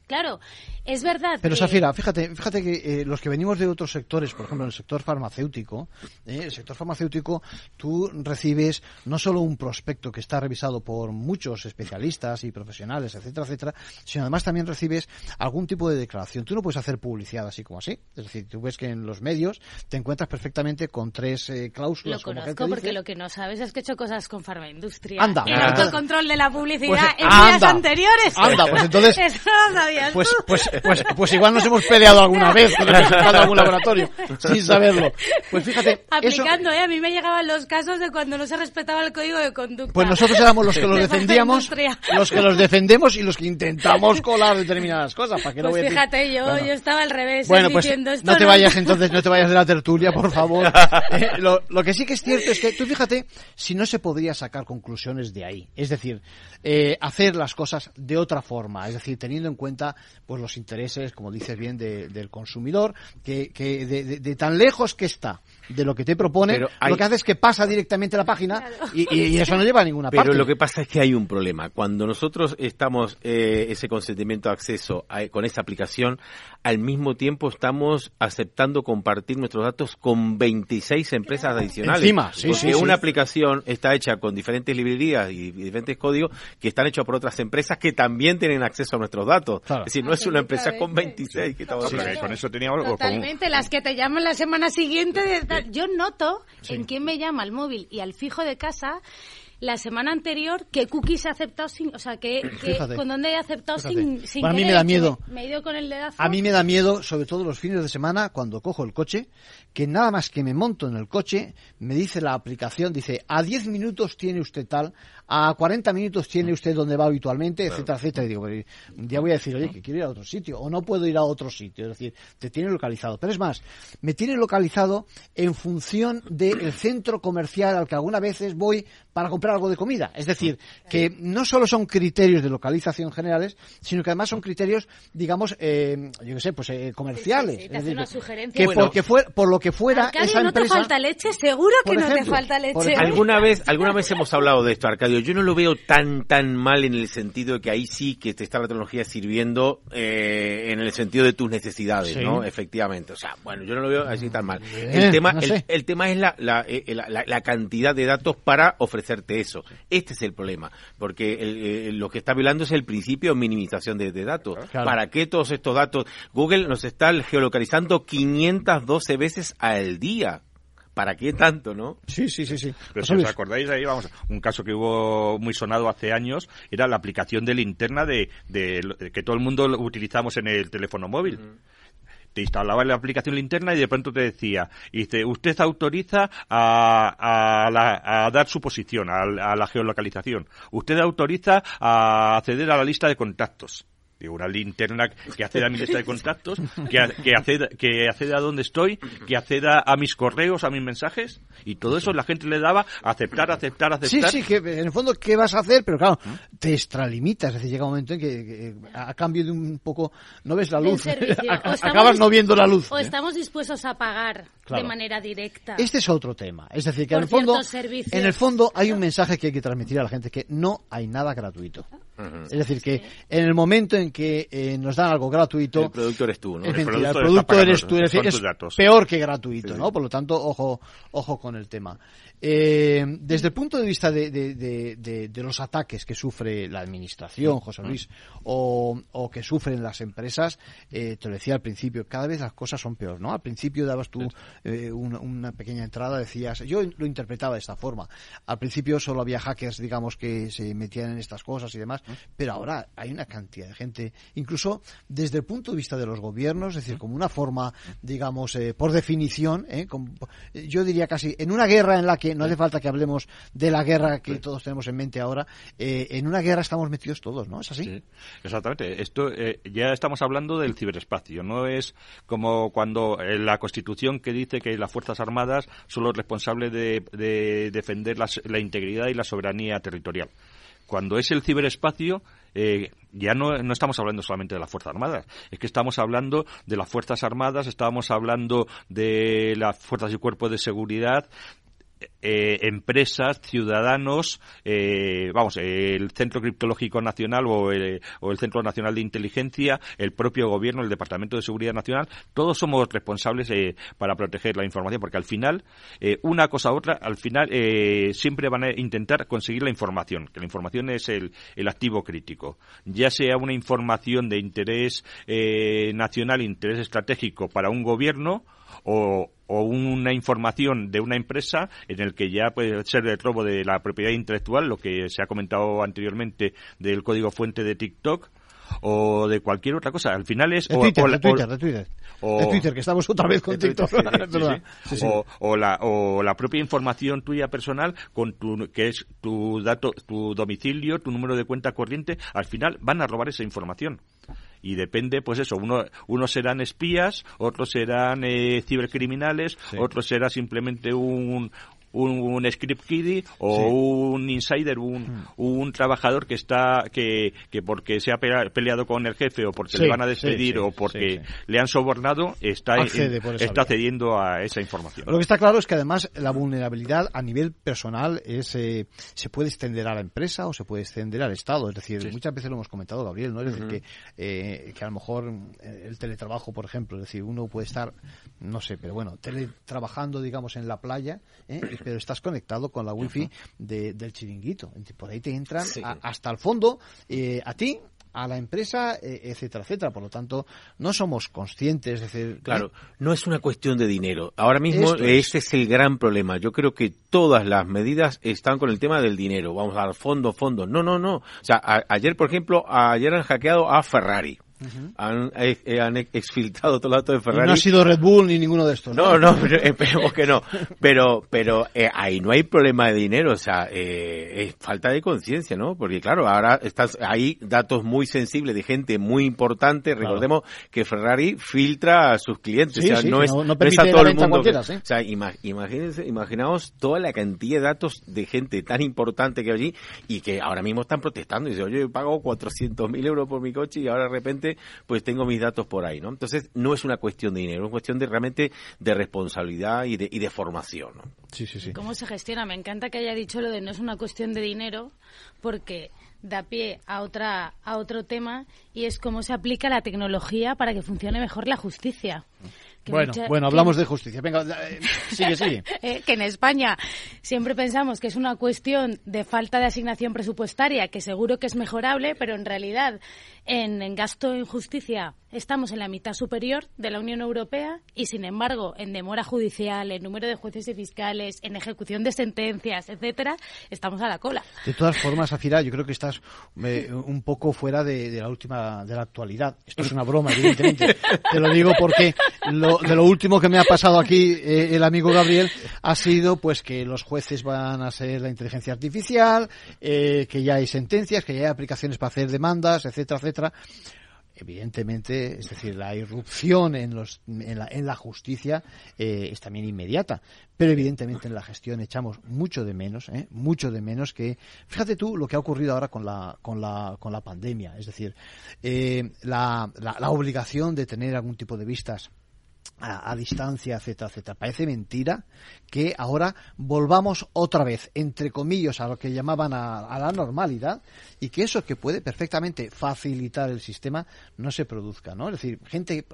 Claro, es verdad. Pero Safira, fíjate, fíjate que eh, los que venimos de otros sectores, por ejemplo, en el sector farmacéutico, eh, el sector farmacéutico, tú recibes no solo un prospecto que está revisado por muchos especialistas y profesionales, etcétera, etcétera, sino además también recibes algún tipo de declaración. Tú no puedes hacer publicidad así como así. Es decir, tú ves que en los medios te encuentras perfectamente con tres eh, cláusulas. Lo conozco porque lo que no sabes es que he hecho cosas con Farmaindustria. Anda. Y el control de la publicidad pues, en días anteriores. Anda, pues entonces. Eso no pues, pues, pues, pues igual nos hemos peleado alguna vez con algún laboratorio, sin saberlo. Pues fíjate. Aplicando, ¿eh? A mí me llegaban los casos de cuando no se respetaba el código de conducta. Pues nosotros éramos los que los defendíamos, los que los defendemos y los que intentamos colar determinadas cosas. ¿para que pues no fíjate, yo, yo estaba al revés. Bueno, pues no te vayas entonces, no te vayas de la tertulia, por favor. Eh, lo, lo, que sí que es cierto es que tú fíjate si no se podría sacar conclusiones de ahí. Es decir, eh, hacer las cosas de otra forma. Es decir, teniendo en cuenta cuenta pues los intereses, como dices bien, del consumidor, que, que de, tan lejos que está de lo que te propone, lo que hace es que pasa directamente a la página y, eso no lleva a ninguna parte. Pero lo que pasa es que hay un problema. Cuando nosotros estamos eh, ese consentimiento de acceso con esa aplicación, al mismo tiempo estamos aceptando compartir nuestros datos con 26 empresas adicionales. Encima, sí, porque una aplicación está hecha con diferentes librerías y diferentes códigos que están hechos por otras empresas que también tienen acceso a nuestros datos. Es decir, no es una empresa con 26 que estamos Con eso teníamos Totalmente, las que te llaman la semana siguiente. De... Yo noto en quién me llama al móvil y al fijo de casa la semana anterior que Cookies ha aceptado sin, o sea, que, con donde he aceptado sin, sin a mí me da miedo. Me, he ido con el dedazo. A mí me da miedo, sobre todo los fines de semana, cuando cojo el coche, que nada más que me monto en el coche, me dice la aplicación, dice, a 10 minutos tiene usted tal, a 40 minutos tiene usted donde va habitualmente, etcétera, etcétera. Y digo, un día voy a decir, oye, que quiero ir a otro sitio, o no puedo ir a otro sitio. Es decir, te tiene localizado. Pero es más, me tiene localizado en función del centro comercial al que algunas veces voy para comprar algo de comida. Es decir, que no solo son criterios de localización generales, sino que además son criterios, digamos, eh, yo qué sé, pues eh, comerciales. es decir, una que porque fue, por lo que fuera Arcadio, esa ¿no te falta leche? Seguro que no te falta leche. Alguna vez, alguna vez hemos hablado de esto, Arcadio. Yo no lo veo tan, tan mal en el sentido de que ahí sí que te está la tecnología sirviendo eh, en el sentido de tus necesidades, ¿no? Efectivamente. O sea, bueno, yo no lo veo así tan mal. el tema, el, tema es la, la, la, la cantidad de datos para ofrecer eso. Este es el problema, porque eh, lo que está violando es el principio de minimización de, datos. ¿Para qué todos estos datos? Google nos está geolocalizando 512 veces al día. ¿Para qué tanto, no? Sí, sí, sí, sí. Pero si os acordáis ahí, vamos, un caso que hubo muy sonado hace años era la aplicación de linterna de, que todo el mundo utilizamos en el teléfono móvil te la aplicación linterna y de pronto te decía, dice, usted autoriza a, dar su posición, a, la geolocalización. Usted autoriza a acceder a la lista de contactos de una linterna que acceda a mi lista de contactos, que, que, acceda, que acceda a donde estoy, que acceda a mis correos, a mis mensajes, y todo eso la gente le daba aceptar, aceptar, aceptar. Sí, sí, que en el fondo, ¿qué vas a hacer? Pero claro, te extralimitas, es decir, llega un momento en que, a cambio de un poco, no ves la luz, acabas no viendo la luz. O estamos dispuestos a pagar de manera directa. Este es otro tema, es decir, que en el, fondo, en el fondo hay un mensaje que hay que transmitir a la gente, que no hay nada gratuito. Es decir, que en el momento en que eh, nos dan algo gratuito... El producto eres tú, ¿no? el, producto, eres tú, es, decir, es peor que gratuito, ¿no? Por lo tanto, ojo, ojo con el tema. Eh, desde el punto de vista de, de, los ataques que sufre la administración, José Luis, o, o que sufren las empresas, eh, te lo decía al principio, cada vez las cosas son peor, ¿no? Al principio dabas tú eh, una, una, pequeña entrada, decías, yo lo interpretaba de esta forma. Al principio solo había hackers, digamos, que se metían en estas cosas y demás, pero ahora hay una cantidad de gente, incluso desde el punto de vista de los gobiernos, es decir, como una forma, digamos, eh, por definición, eh, yo diría casi, en una guerra en la que no hace falta que hablemos de la guerra que todos tenemos en mente ahora, eh, en una guerra estamos metidos todos, ¿no? ¿Es así? exactamente. Esto ya estamos hablando del ciberespacio, no es como cuando la Constitución que dice que las Fuerzas Armadas son los responsables de, defender la integridad y la soberanía territorial. Cuando es el ciberespacio, eh, ya no, no, estamos hablando solamente de las Fuerzas Armadas, es que estamos hablando de las Fuerzas Armadas, estamos hablando de las Fuerzas y Cuerpos de Seguridad, eh, empresas, ciudadanos, eh, vamos, el Centro Criptológico Nacional o el, Centro Nacional de Inteligencia, el propio gobierno, el Departamento de Seguridad Nacional, todos somos responsables eh, para proteger la información, porque al final, una cosa u otra, al final siempre van a intentar conseguir la información, que la información es el, el activo crítico, ya sea una información de interés nacional, interés estratégico para un gobierno, o, o una información de una empresa en el que ya puede ser el robo de la propiedad intelectual, lo que se ha comentado anteriormente del código fuente de TikTok, o de cualquier otra cosa. Al final es... De Twitter, de Twitter, de Twitter. de Twitter, que estamos otra vez con TikTok. o, la, o la propia información tuya personal, con tu, que es tu dato, tu domicilio, tu número de cuenta corriente, al final van a robar esa información y depende, pues eso, uno, unos serán espías, otros serán eh, cibercriminales, otros será simplemente un, un, un script kiddie o un insider, un, Mm. un trabajador que está que, que porque se ha pelea- peleado con el jefe o porque Sí, le van a despedir sí, o porque le han sobornado, está, Accede está vía. cediendo a esa información. Lo que está claro es que además la vulnerabilidad a nivel personal es eh, se puede extender a la empresa o se puede extender al Estado. Es decir, muchas veces lo hemos comentado, Gabriel, ¿no? Es decir, que, eh, que a lo mejor eh, el teletrabajo, por ejemplo, es decir, uno puede estar, no sé, pero bueno, teletrabajando, digamos, en la playa, ¿eh? Pero estás conectado con la wifi de- del chiringuito. Por ahí te entran Sí. a- hasta el fondo eh, a ti a la empresa, eh, etcétera, etcétera. Por lo tanto, no somos conscientes, es decir, Claro, no es una cuestión de dinero. Ahora mismo Esto es. ese es el gran problema. Yo creo que todas las medidas están con el tema del dinero. Vamos a dar fondos, fondos. No, no, no. O sea, a- ayer, por ejemplo, ayer han hackeado a Ferrari. Han, eh, eh, han exfiltrado todos los datos de Y Ferrari. no ha sido Red Bull ni ninguno de estos. No, no, pero esperemos que no. Pero, pero eh, ahí no hay problema de dinero, o sea, eh, es falta de conciencia, ¿no? Porque claro, ahora estás hay datos muy sensibles de gente muy importante. Recordemos que Ferrari filtra a sus clientes, Sí, o sea, sí, no, es, no- no no es permite a la todo el venta a mundo. que- sí. O sea, ima- imagínense, imaginaos toda la cantidad de datos de gente tan importante que hay allí y que ahora mismo están protestando y dicen, oye, he pagado 400.000 euros por mi coche y ahora de repente pues tengo mis datos por ahí, ¿no? Entonces no es una cuestión de dinero, es una cuestión de realmente de responsabilidad y de, y de formación, ¿no? Sí, sí, sí. ¿Cómo se gestiona? Me encanta que haya dicho lo de no es una cuestión de dinero, porque da pie a otra a otro tema y es cómo se aplica la tecnología para que funcione mejor la justicia. Que Bueno, mucha- bueno, que- hablamos de justicia. Venga, eh, sigue, sigue. Eh, que en España siempre pensamos que es una cuestión de falta de asignación presupuestaria, que seguro que es mejorable, pero en realidad en, en gasto en justicia estamos en la mitad superior de la Unión Europea y, sin embargo, en demora judicial, en número de jueces y fiscales, en ejecución de sentencias, etcétera, estamos a la cola. De todas formas, Afira, yo creo que estás eh, un poco fuera de, de la última, de la actualidad. Esto es una broma, evidentemente. Te lo digo porque lo, de lo último que me ha pasado aquí eh, el amigo Gabriel ha sido pues que los jueces van a ser la inteligencia artificial, eh, que ya hay sentencias, que ya hay aplicaciones para hacer demandas, etcétera, Evidentemente, es decir, la irrupción en, los, en, la, en la justicia eh, es también inmediata, pero evidentemente en la gestión echamos mucho de menos, ¿eh? mucho de menos que, fíjate tú lo que ha ocurrido ahora con la, con la, con la pandemia, es decir, eh, la, la obligación de tener algún tipo de vistas a, a, distancia, etcétera, etcétera. Parece mentira que ahora volvamos otra vez, entre comillas, a lo que llamaban a, a, la normalidad y que eso que puede perfectamente facilitar el sistema no se produzca, ¿no? Es decir, gente,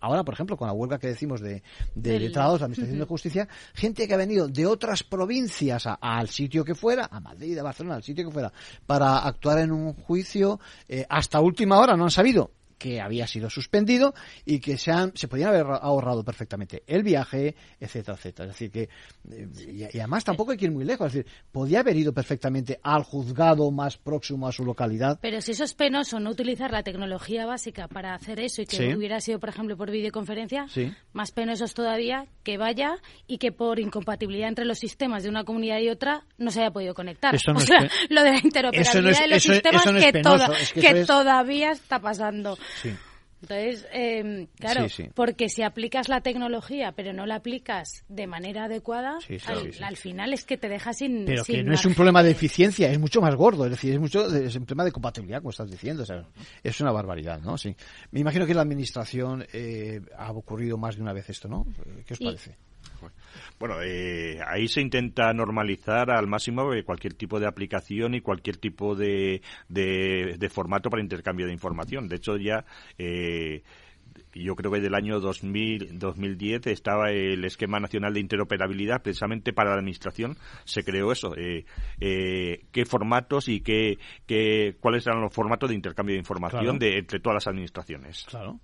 ahora por ejemplo, con la huelga que decimos de, de letrados, la Administración de Justicia, gente que ha venido de otras provincias a, al sitio que fuera, a Madrid, a Barcelona, al sitio que fuera, para actuar en un juicio, eh, hasta última hora no han sabido que había sido suspendido y que se, han, se podían haber ahorrado perfectamente el viaje, etcétera, etcétera. Es decir, que, y, y además tampoco hay que ir muy lejos, es decir, podía haber ido perfectamente al juzgado más próximo a su localidad. Pero si eso es penoso, no utilizar la tecnología básica para hacer eso y que Sí. hubiera sido, por ejemplo, por videoconferencia, Sí. más penoso es todavía que vaya y que por incompatibilidad entre los sistemas de una comunidad y otra no se haya podido conectar. Eso no o es sea, lo de la interoperabilidad Eso no es- de los eso- sistemas eso no es que, penoso, toda- es que todavía está pasando. Sí. Entonces, eh, claro, Sí, sí. porque si aplicas la tecnología pero no la aplicas de manera adecuada, Sí, al, final es que te deja sin. Pero que no es un problema de eficiencia, es mucho más gordo, es decir, es mucho es un problema de compatibilidad, como estás diciendo, o sea, es una barbaridad, ¿no? Sí. Me imagino que en la administración eh, ha ocurrido más de una vez esto, ¿no? ¿Qué os Y- parece? Bueno, eh, ahí se intenta normalizar al máximo eh, cualquier tipo de aplicación y cualquier tipo de, de, de formato para intercambio de información. De hecho, ya eh, yo creo que del año 2000, 2010 estaba el esquema nacional de interoperabilidad precisamente para la administración se creó eso eh, eh, qué formatos y qué, qué cuáles eran los formatos de intercambio de información Claro. de entre todas las administraciones Claro.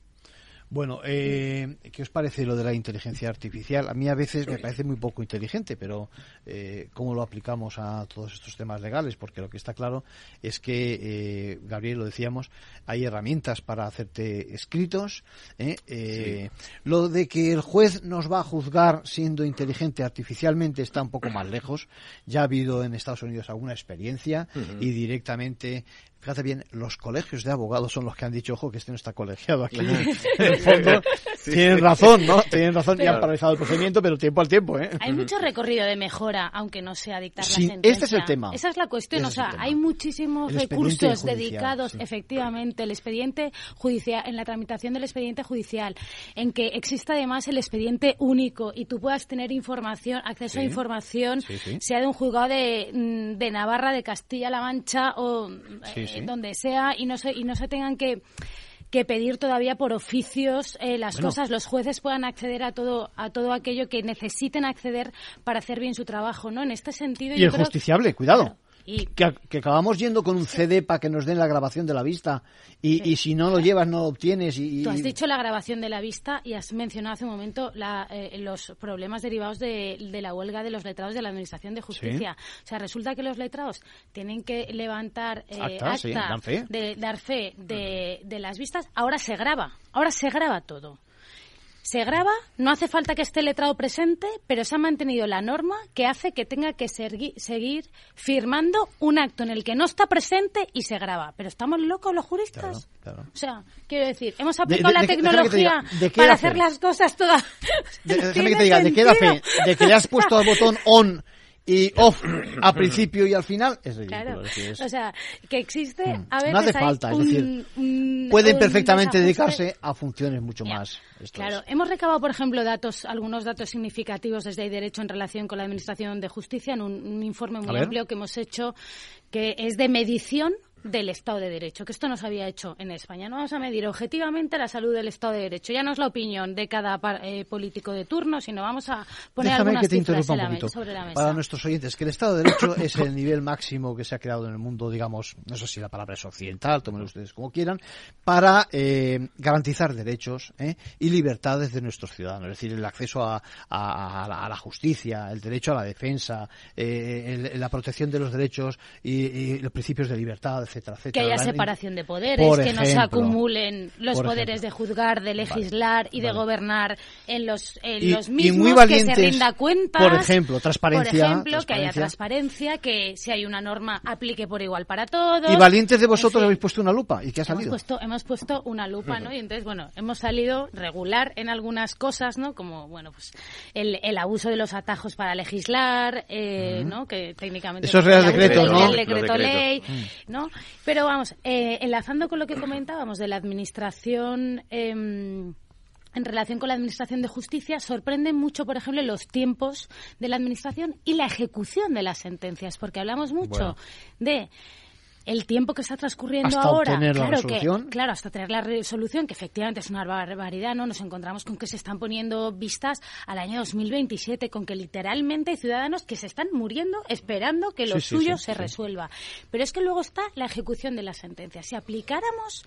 Bueno, eh, ¿qué os parece lo de la inteligencia artificial? A mí a veces me parece muy poco inteligente, pero eh, ¿cómo lo aplicamos a todos estos temas legales? Porque lo que está claro es que, eh, Gabriel, lo decíamos, hay herramientas para hacerte escritos. ¿eh? Eh, Lo de que el juez nos va a juzgar siendo inteligente artificialmente está un poco más lejos. Ya ha habido en Estados Unidos alguna experiencia y directamente fíjate bien, los colegios de abogados son los que han dicho, ojo, que este no está colegiado aquí. en el fondo, tienen razón, ¿no? Tienen razón y han paralizado el procedimiento, pero tiempo al tiempo, ¿eh? Hay mucho recorrido de mejora, aunque no sea dictar Sí, la sentencia. este es el tema. Esa es la cuestión, o sea, hay muchísimos recursos judicial, dedicados, sí. efectivamente, el expediente judicial, en la tramitación del expediente judicial, en que exista además el expediente único y tú puedas tener información, acceso a información, Sí, sí. sea de un juzgado de, mm, de Navarra, de Castilla-La Mancha o Sí, eh, sí. donde sea y no se, y no se tengan que que pedir todavía por oficios eh, las Bueno. cosas, los jueces puedan acceder a todo a todo aquello que necesiten acceder para hacer bien su trabajo, ¿no? En este sentido Y yo el creo justiciable, cuidado. Y- Que, que acabamos yendo con un CD para que nos den la grabación de la vista y, y si no lo llevas no lo obtienes y, Tú has dicho la grabación de la vista y has mencionado hace un momento la, eh, los problemas derivados de, de la huelga de los letrados de la Administración de Justicia. O sea, resulta que los letrados tienen que levantar eh, Acta, sí, dan fe. de dar fe de, de las vistas. Ahora se graba, ahora se graba todo. Se graba, no hace falta que esté el letrado presente, pero se ha mantenido la norma que hace que tenga que segui- seguir firmando un acto en el que no está presente y se graba. Pero estamos locos los juristas. Claro. O sea, quiero decir, hemos aplicado de- la de- diga, tecnología ¿de qué para hacer las cosas todas. De- déjame que ¿Tiene te diga, ¿de qué da fe? De que le has puesto al botón on y off al principio y al final es ridículo. Claro, es o sea, que existe Mm. a veces No hace falta, es un- decir, un- pueden un perfectamente dedicarse a funciones mucho más. Esto Claro, es. hemos recabado, por ejemplo, datos, algunos datos significativos desde Hay Derecho en relación con la Administración de Justicia en un, informe A muy amplio que hemos hecho, que es de medición del Estado de Derecho, que esto no se había hecho en España. No vamos a medir objetivamente la salud del Estado de Derecho. Ya no es la opinión de cada eh, político de turno, sino vamos a poner Déjame algunas que te cifras interrumpa un en la me- poquito. sobre la mesa. Para nuestros oyentes, que el Estado de Derecho es el nivel máximo que se ha creado en el mundo, digamos, no sé si la palabra es occidental, tómenlo ustedes como quieran, para eh, garantizar derechos ¿eh? y libertades de nuestros ciudadanos. Es decir, el acceso a, a- a la, a la justicia, el derecho a la defensa, eh, el- la protección de los derechos y, y los principios de libertad, etcétera, que etcétera. haya La- separación de poderes, Por que no se ejemplo. acumulen los Por poderes de juzgar, de legislar y de vale. gobernar en los, en Y- los y mismos muy que valientes, se rinda cuentas. por ejemplo, transparencia, Por ejemplo, que haya transparencia. transparencia, que si hay una norma aplique por igual para todos. Y valientes de En vosotros fin. habéis puesto una lupa. ¿Y qué ha Hemos salido? puesto, hemos puesto una lupa, ¿no? Y entonces, bueno, hemos salido regular en algunas cosas, ¿no? Como, bueno, pues el, el abuso de los atajos para legislar, eh, Ujú. ¿no? Que técnicamente... Esos el reales decretos, ¿no? Real decreto Los ley, decretos. ¿no? Pero vamos, eh, enlazando con lo que comentábamos de la administración... em, en relación con la Administración de Justicia, sorprenden mucho, por ejemplo, los tiempos de la Administración y la ejecución de las sentencias, porque hablamos mucho Bueno. de el tiempo que está transcurriendo Hasta ahora. la claro resolución. Que, claro, hasta tener la resolución, que efectivamente es una barbaridad, ¿no? Nos encontramos con que se están poniendo vistas al año 2027, con que literalmente hay ciudadanos que se están muriendo esperando que lo Sí, suyo sí, se resuelva. Pero es que luego está la ejecución de las sentencias. Si aplicáramos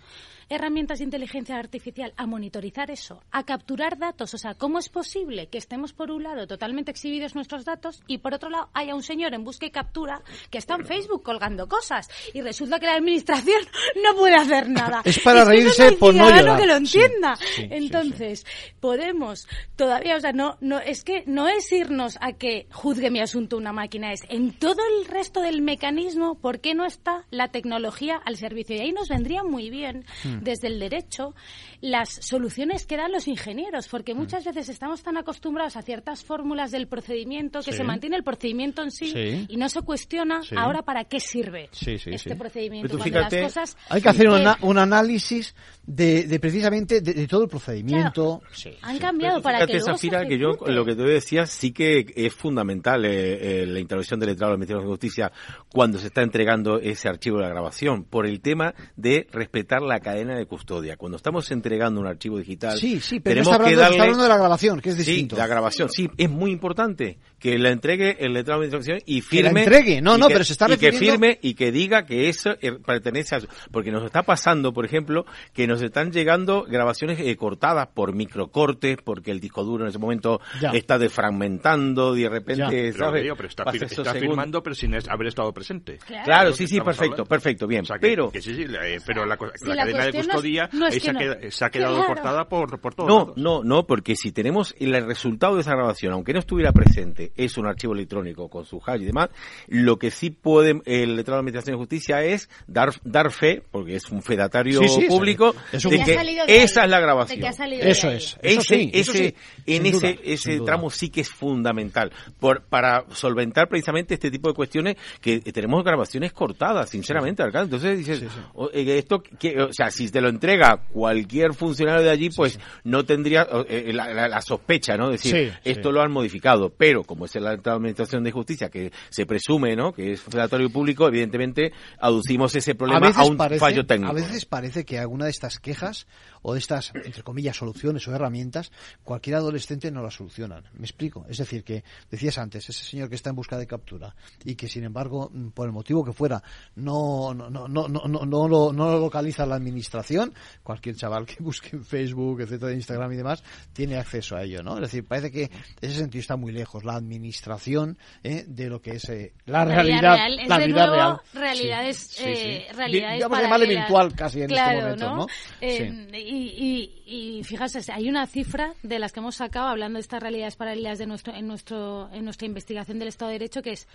herramientas de inteligencia artificial a monitorizar eso, a capturar datos, o sea, ¿cómo es posible que estemos por un lado totalmente exhibidos nuestros datos y por otro lado haya un señor en busca y captura que está en Facebook colgando cosas y resulta que la administración no puede hacer nada? Es para eso reírse por no llorar. que lo Sí, entienda. sí, sí, Entonces, podemos todavía, o sea, no, no, es que no es irnos a que juzgue mi asunto una máquina, es en todo el resto del mecanismo, ¿por qué no está la tecnología al servicio? Y ahí nos vendría muy bien, Hmm. desde el derecho, las soluciones que dan los ingenieros, porque Hmm. muchas veces estamos tan acostumbrados a ciertas fórmulas del procedimiento que Sí. se mantiene el procedimiento en sí, Sí. y no se cuestiona Sí. ahora para qué sirve Sí, sí, este sí. procedimiento. Pero tú cuando las cosas, Hay que hacer un, eh, análisis de, de precisamente de, de todo el procedimiento. Sí, han cambiado para Fíjate, que luego se que yo lo que te decía sí que es fundamental eh, eh, la intervención del letrado del Ministerio de Justicia cuando se está entregando ese archivo de la grabación, por el tema de respetar la cadena de custodia. Cuando estamos entregando un archivo digital, Sí, sí, pero tenemos está hablando, que está darle... hablando de la grabación, que es distinto. Sí, la grabación, sí, es muy importante que la entregue el letrado de administración y Que la firme. entregue, no, y no, que- pero se está y que refiriendo- firme y que diga que eso eh, pertenece a su- porque nos está pasando, por ejemplo, que nos están llegando grabaciones eh, cortadas por microcortes, porque el disco duro en ese momento Ya. está defragmentando y de repente, Pero, ¿sabes? digo, pero está, fir- firmando, pero sin es- haber estado presente. Claro, sí, sí, perfecto, hablando. perfecto, bien. O sea, que- pero que sí, sí, eh, pero la, la la cadena de cuestión no es- custodia no es ahí que se, ha no. queda- se ha quedado Claro. cortada por, por todos no, lados. no, no, porque si tenemos el resultado de esa grabación, aunque no estuviera presente, es un archivo electrónico con su hash y demás, lo que sí puede el letrado de Administración de Justicia es dar dar fe, porque es un fedatario Sí, sí, sí. público, Es un- de que de esa es la de grabación. Eso es, eso ese, sí, eso ese- sí, en ese, duda, ese tramo sí que es fundamental por, para solventar precisamente este tipo de cuestiones que tenemos grabaciones cortadas, sinceramente, alcalde. Entonces dices, o- eh, esto, que, o sea, si te lo entrega cualquier funcionario de allí, pues no tendría eh, la, la- la sospecha, ¿no? Decir, Sí, esto sí. lo han modificado, pero como es la Administración de Justicia, que se presume, ¿no? Que es fedatario público, evidentemente aducimos ese problema a, un parece, fallo técnico. A veces parece que alguna de estas quejas o de estas, entre comillas, soluciones o herramientas, cualquier adolescente no las solucionan. ¿Me explico? Es decir, que decías antes, ese señor que está en busca de captura y que, sin embargo, mm, por el motivo que fuera, no, no, no, no, no, no, no lo, no lo localiza la administración, cualquier chaval que busque en Facebook, etcétera, Instagram y demás, tiene acceso a ello, ¿no? Es decir, parece que ese sentido está muy lejos, la administración ¿eh? de lo que es eh, la, realidad, real, es la de vida nuevo real. realidades, Sí, sí, eh, sí. realidades Vamos a llamarle virtual casi en Claro, este momento, ¿no? Eh, y, y, y fíjate, hay una cifra de las que hemos sacado hablando de estas realidades paralelas de nuestro, en, nuestro, en nuestra investigación del Estado de Derecho, que es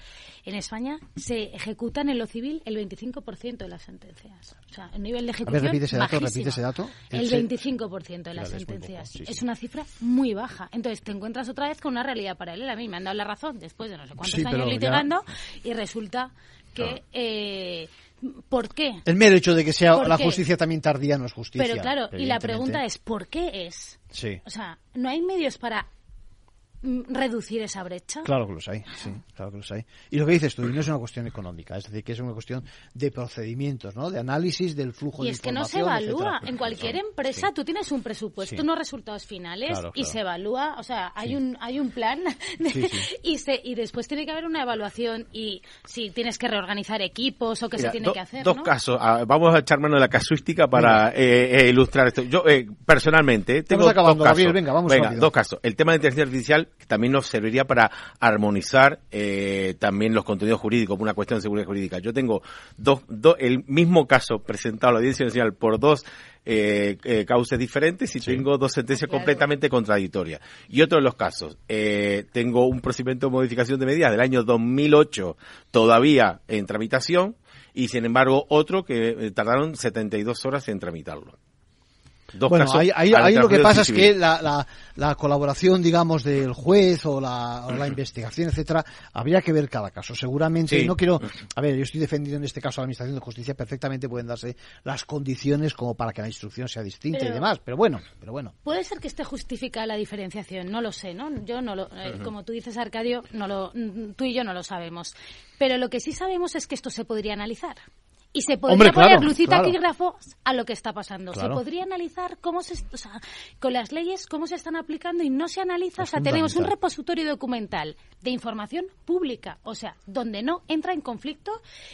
en España se ejecutan en lo civil el 25% de las sentencias. O sea, el nivel de A ejecución ver, repite ese dato, repite ese dato. El Ese- 25% de las Claro, es sentencias. poco, sí. Es una cifra muy baja. Entonces te encuentras otra vez con una realidad paralela. A me han dado la razón después de no sé cuántos Sí, años ya- litigando y resulta que... eh, ¿Por qué? El mero hecho de que sea ¿Por la qué? justicia también tardía no es justicia. Pero claro, y la pregunta es, ¿por qué es? Sí. O sea, ¿no hay medios para reducir esa brecha? Claro que los hay, sí, claro que los hay. Y lo que dices tú, y no es una cuestión económica, es decir, que es una cuestión de procedimientos, ¿no? De análisis del flujo Y de es que no se evalúa. etcétera. En cualquier empresa tú tienes un presupuesto, Sí. unos resultados finales Claro, y se evalúa, o sea, hay Sí. un hay un plan de- Sí, sí. y se y después tiene que haber una evaluación y si tienes que reorganizar equipos o qué se tiene do- que hacer, dos ¿no? casos. Ah, vamos a echar mano de la casuística para eh, eh, ilustrar esto. Yo, eh, personalmente, tengo Estamos acabando, dos casos. Gabriel, venga, vamos rápido. dos casos. El tema de inteligencia artificial que también nos serviría para armonizar eh, también los contenidos jurídicos, por una cuestión de seguridad jurídica. Yo tengo dos, dos, el mismo caso presentado a la Audiencia Nacional por dos eh, eh, causas diferentes y tengo dos sentencias completamente contradictorias. Y otro de los casos, eh, tengo un procedimiento de modificación de medidas del año 2008 todavía en tramitación y sin embargo otro que eh, tardaron 72 horas en tramitarlo. Dos bueno, casos ahí, lo que pasa es que la, la, la colaboración, digamos, del juez o la, o la investigación, etcétera, habría que ver cada caso. Seguramente, Sí. no quiero, a ver, yo estoy defendiendo en este caso a la Administración de Justicia, perfectamente pueden darse las condiciones como para que la instrucción sea distinta y demás, pero bueno, pero bueno. Puede ser que esté justificada la diferenciación, no lo sé, ¿no? Yo no lo, eh, como tú dices, Arcadio, no lo, mm, tú y yo no lo sabemos. Pero lo que sí sabemos es que esto se podría analizar. Y se podría Hombre, poner claro, lucita claro. a lo que está pasando. Claro. Se podría analizar cómo se, o sea, con las leyes cómo se están aplicando y no se analiza. Es o sea, tenemos un repositorio documental de información pública, o sea, donde no entra en conflicto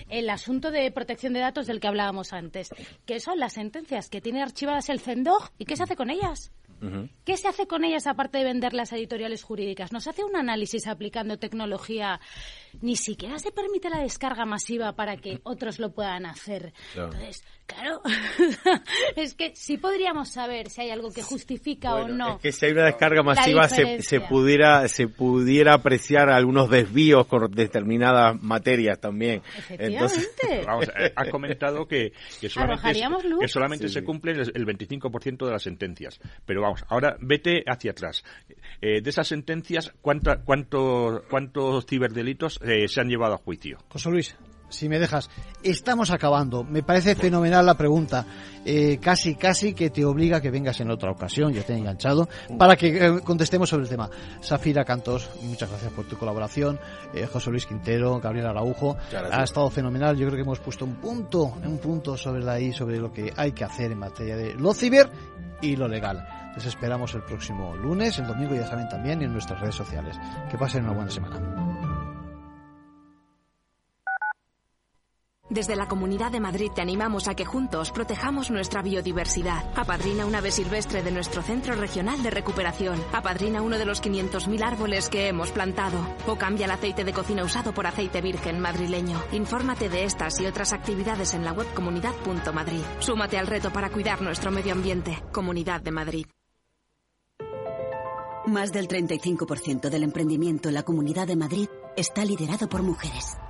el asunto de protección de datos del que hablábamos antes, que son las sentencias que tiene archivadas el CENDOG y qué se hace con ellas. ¿Qué se hace con ellas aparte de vender las editoriales jurídicas? ¿Nos hace un análisis aplicando tecnología? Ni siquiera se permite la descarga masiva para que otros lo puedan hacer. Claro. Entonces, claro, es que sí podríamos saber si hay algo que justifica o no. Es que si hay una descarga masiva se, se pudiera se pudiera apreciar algunos desvíos con determinadas materias también. Entonces, Vamos, eh, ha comentado que, que solamente, luz. que solamente Sí, se sí. cumplen el, el 25% de las sentencias. Pero vamos, ahora vete hacia atrás. Eh, de esas sentencias, ¿cuánta, cuánto, ¿cuántos ciberdelitos eh, se han llevado a juicio? José Luis, si me dejas, estamos acabando. Me parece fenomenal la pregunta. Eh, casi, casi que te obliga a que vengas en otra ocasión, ya te he enganchado, para que eh, contestemos sobre el tema. Safira Cantos, muchas gracias por tu colaboración. José Luis Quintero, Gabriel Araujo, ha estado fenomenal. Yo creo que hemos puesto un punto, un punto sobre la I, sobre lo que hay que hacer en materia de lo ciber y lo legal. Les esperamos el próximo lunes, el domingo ya saben también en nuestras redes sociales. Que pasen una buena semana. Desde la Comunidad de Madrid te animamos a que juntos protejamos nuestra biodiversidad. Apadrina una ave silvestre de nuestro Centro Regional de Recuperación. Apadrina uno de los 500.000 árboles que hemos plantado. O cambia el aceite de cocina usado por aceite virgen madrileño. Infórmate de estas y otras actividades en la web comunidad.madrid. Súmate al reto para cuidar nuestro medio ambiente. Comunidad de Madrid. Más del 35% del emprendimiento en la Comunidad de Madrid está liderado por mujeres,